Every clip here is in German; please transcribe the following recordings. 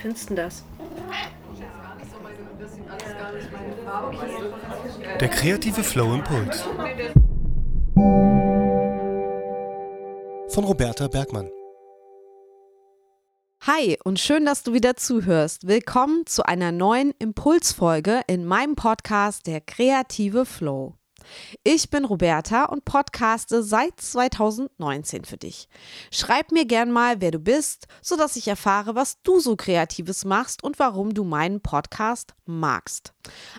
findest du das? Der kreative Flow Impuls. Von Roberta Bergmann. Hi und schön, dass du wieder zuhörst. Willkommen zu einer neuen Impulsfolge in meinem Podcast Der kreative Flow. Ich bin Roberta und podcaste seit 2019 für dich. Schreib mir gern mal, wer du bist, sodass ich erfahre, was du so Kreatives machst und warum du meinen Podcast magst.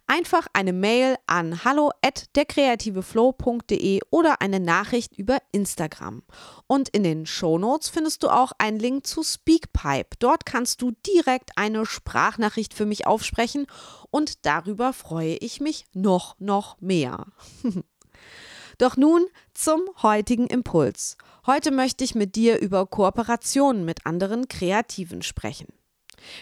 Einfach eine Mail an hallo at derkreativeflow.de oder eine Nachricht über Instagram. Und in den Shownotes findest du auch einen Link zu Speakpipe. Dort kannst du direkt eine Sprachnachricht für mich aufsprechen und darüber freue ich mich noch, noch mehr. Doch nun zum heutigen Impuls. Heute möchte ich mit dir über Kooperationen mit anderen Kreativen sprechen.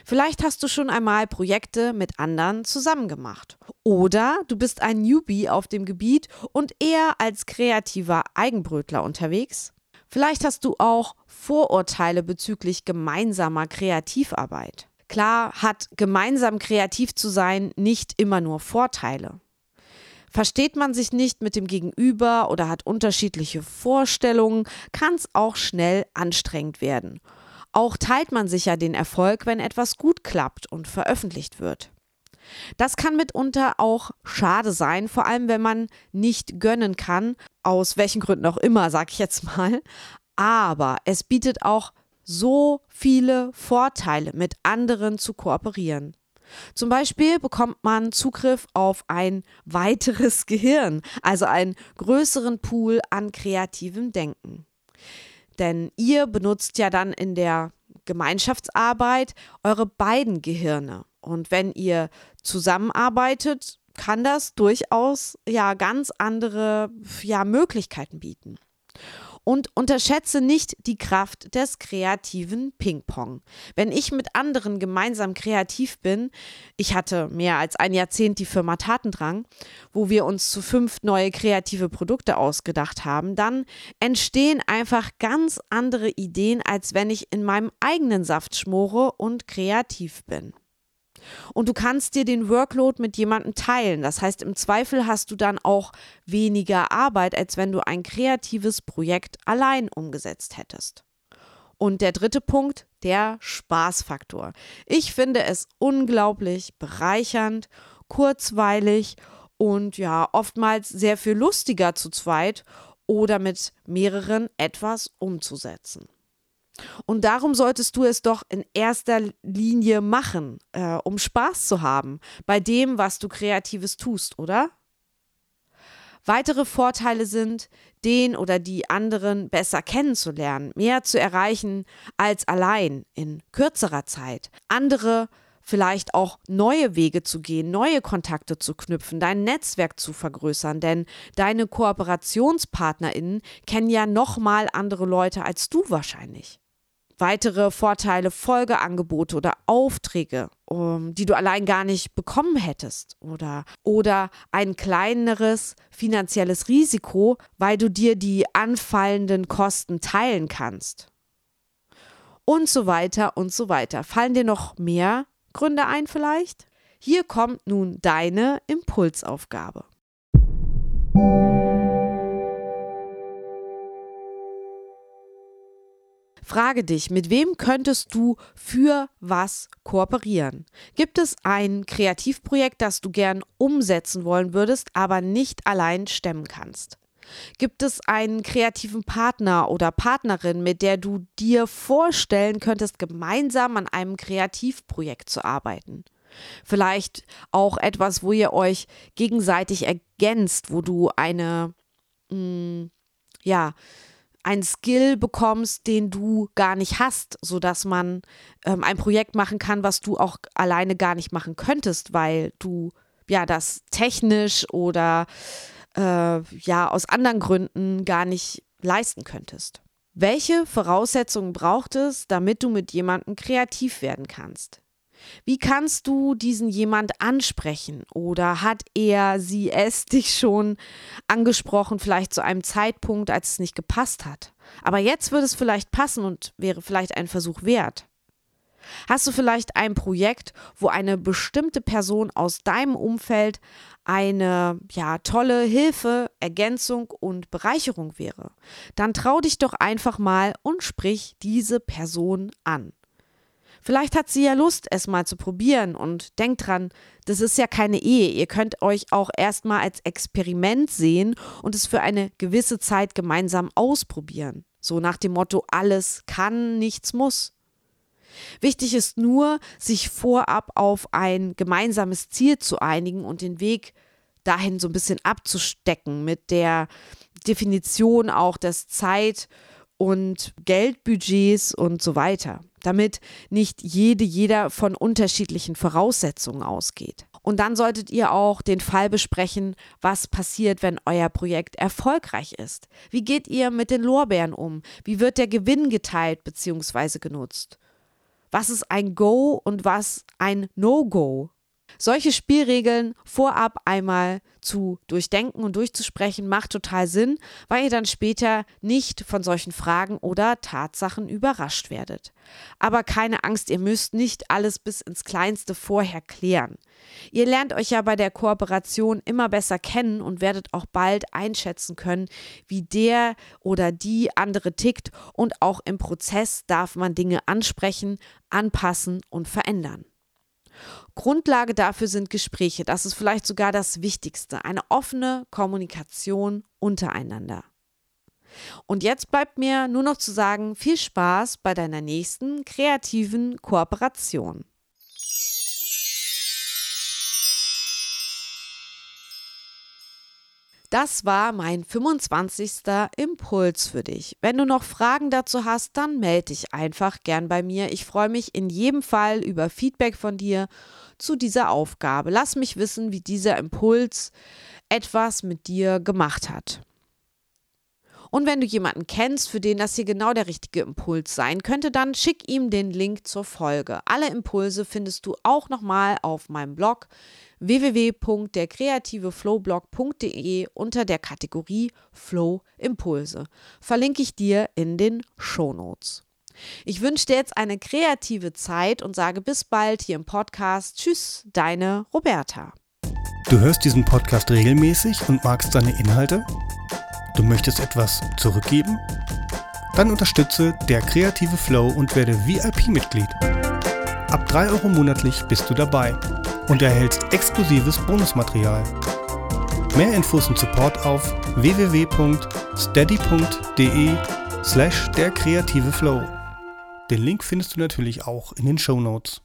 Vielleicht hast du schon einmal Projekte mit anderen zusammen gemacht. Oder du bist ein Newbie auf dem Gebiet und eher als kreativer Eigenbrötler unterwegs. Vielleicht hast du auch Vorurteile bezüglich gemeinsamer Kreativarbeit. Klar hat gemeinsam kreativ zu sein nicht immer nur Vorteile. Versteht man sich nicht mit dem Gegenüber oder hat unterschiedliche Vorstellungen, kann es auch schnell anstrengend werden. Auch teilt man sich ja den Erfolg, wenn etwas gut klappt und veröffentlicht wird. Das kann mitunter auch schade sein, vor allem wenn man nicht gönnen kann, aus welchen Gründen auch immer, sag ich jetzt mal. Aber es bietet auch so viele Vorteile, mit anderen zu kooperieren. Zum Beispiel bekommt man Zugriff auf ein weiteres Gehirn, also einen größeren Pool an kreativem Denken. Denn ihr benutzt ja dann in der Gemeinschaftsarbeit eure beiden Gehirne. Und wenn ihr zusammenarbeitet, kann das durchaus ja ganz andere ja, Möglichkeiten bieten. Und unterschätze nicht die Kraft des kreativen Ping-Pong. Wenn ich mit anderen gemeinsam kreativ bin, ich hatte mehr als ein Jahrzehnt die Firma Tatendrang, wo wir uns zu fünf neue kreative Produkte ausgedacht haben, dann entstehen einfach ganz andere Ideen, als wenn ich in meinem eigenen Saft schmore und kreativ bin. Und du kannst dir den Workload mit jemandem teilen. Das heißt, im Zweifel hast du dann auch weniger Arbeit, als wenn du ein kreatives Projekt allein umgesetzt hättest. Und der dritte Punkt, der Spaßfaktor. Ich finde es unglaublich bereichernd, kurzweilig und ja, oftmals sehr viel lustiger zu zweit oder mit mehreren etwas umzusetzen. Und darum solltest du es doch in erster Linie machen, äh, um Spaß zu haben bei dem, was du Kreatives tust, oder? Weitere Vorteile sind, den oder die anderen besser kennenzulernen, mehr zu erreichen als allein in kürzerer Zeit. Andere vielleicht auch neue Wege zu gehen, neue Kontakte zu knüpfen, dein Netzwerk zu vergrößern, denn deine Kooperationspartnerinnen kennen ja noch mal andere Leute als du wahrscheinlich weitere Vorteile, Folgeangebote oder Aufträge, um, die du allein gar nicht bekommen hättest oder, oder ein kleineres finanzielles Risiko, weil du dir die anfallenden Kosten teilen kannst. Und so weiter und so weiter. Fallen dir noch mehr Gründe ein vielleicht? Hier kommt nun deine Impulsaufgabe. Frage dich, mit wem könntest du für was kooperieren? Gibt es ein Kreativprojekt, das du gern umsetzen wollen würdest, aber nicht allein stemmen kannst? Gibt es einen kreativen Partner oder Partnerin, mit der du dir vorstellen könntest, gemeinsam an einem Kreativprojekt zu arbeiten? Vielleicht auch etwas, wo ihr euch gegenseitig ergänzt, wo du eine, mh, mm, ja, einen Skill bekommst, den du gar nicht hast, sodass man ähm, ein Projekt machen kann, was du auch alleine gar nicht machen könntest, weil du ja das technisch oder äh, ja aus anderen Gründen gar nicht leisten könntest. Welche Voraussetzungen braucht es, damit du mit jemandem kreativ werden kannst? Wie kannst du diesen jemand ansprechen? Oder hat er, sie, es dich schon angesprochen, vielleicht zu einem Zeitpunkt, als es nicht gepasst hat? Aber jetzt würde es vielleicht passen und wäre vielleicht ein Versuch wert. Hast du vielleicht ein Projekt, wo eine bestimmte Person aus deinem Umfeld eine ja, tolle Hilfe, Ergänzung und Bereicherung wäre? Dann trau dich doch einfach mal und sprich diese Person an. Vielleicht hat sie ja Lust, es mal zu probieren und denkt dran, das ist ja keine Ehe. Ihr könnt euch auch erstmal als Experiment sehen und es für eine gewisse Zeit gemeinsam ausprobieren. So nach dem Motto, alles kann, nichts muss. Wichtig ist nur, sich vorab auf ein gemeinsames Ziel zu einigen und den Weg dahin so ein bisschen abzustecken mit der Definition auch des Zeit- und Geldbudgets und so weiter, damit nicht jede, jeder von unterschiedlichen Voraussetzungen ausgeht. Und dann solltet ihr auch den Fall besprechen, was passiert, wenn euer Projekt erfolgreich ist. Wie geht ihr mit den Lorbeeren um? Wie wird der Gewinn geteilt bzw. genutzt? Was ist ein Go und was ein No-Go? Solche Spielregeln vorab einmal zu durchdenken und durchzusprechen macht total Sinn, weil ihr dann später nicht von solchen Fragen oder Tatsachen überrascht werdet. Aber keine Angst, ihr müsst nicht alles bis ins Kleinste vorher klären. Ihr lernt euch ja bei der Kooperation immer besser kennen und werdet auch bald einschätzen können, wie der oder die andere tickt und auch im Prozess darf man Dinge ansprechen, anpassen und verändern. Grundlage dafür sind Gespräche. Das ist vielleicht sogar das Wichtigste. Eine offene Kommunikation untereinander. Und jetzt bleibt mir nur noch zu sagen, viel Spaß bei deiner nächsten kreativen Kooperation. Das war mein 25. Impuls für dich. Wenn du noch Fragen dazu hast, dann melde dich einfach gern bei mir. Ich freue mich in jedem Fall über Feedback von dir zu dieser Aufgabe. Lass mich wissen, wie dieser Impuls etwas mit dir gemacht hat. Und wenn du jemanden kennst, für den das hier genau der richtige Impuls sein könnte, dann schick ihm den Link zur Folge. Alle Impulse findest du auch nochmal auf meinem Blog www.derkreativeflowblog.de unter der Kategorie Flow Impulse. Verlinke ich dir in den Shownotes. Ich wünsche dir jetzt eine kreative Zeit und sage bis bald hier im Podcast. Tschüss, deine Roberta. Du hörst diesen Podcast regelmäßig und magst seine Inhalte? Du möchtest etwas zurückgeben? Dann unterstütze der kreative Flow und werde VIP-Mitglied. Ab 3 Euro monatlich bist du dabei und erhältst exklusives Bonusmaterial. Mehr Infos und Support auf www.steady.de slash der kreative Flow. Den Link findest du natürlich auch in den Show Notes.